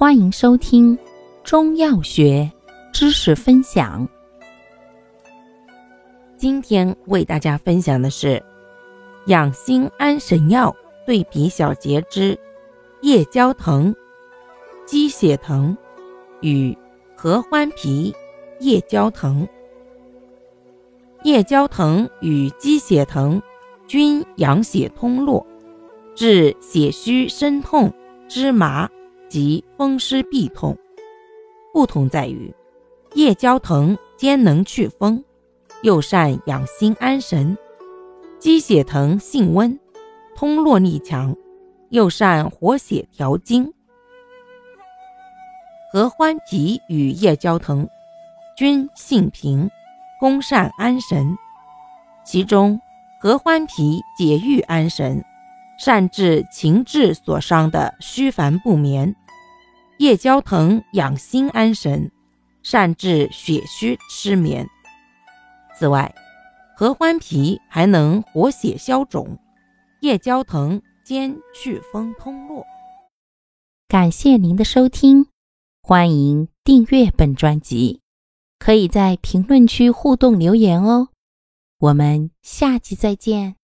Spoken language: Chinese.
欢迎收听中药学知识分享。今天为大家分享的是养心安神药对比小节之夜交藤、鸡血藤与合欢皮、夜交藤。夜交藤与鸡血藤均养血通络，治血虚身痛、肢麻。及风湿痹痛，不同在于夜交藤兼能祛风，又善养心安神；鸡血藤性温，通络力强，又善活血调经。合欢皮与夜交藤均性平，功善安神。其中合欢皮解郁安神，善治情志所伤的虚烦不眠。夜交藤养心安神，善治血虚失眠。此外，合欢皮还能活血消肿，夜交藤兼祛风通络。感谢您的收听，欢迎订阅本专辑，可以在评论区互动留言哦。我们下期再见。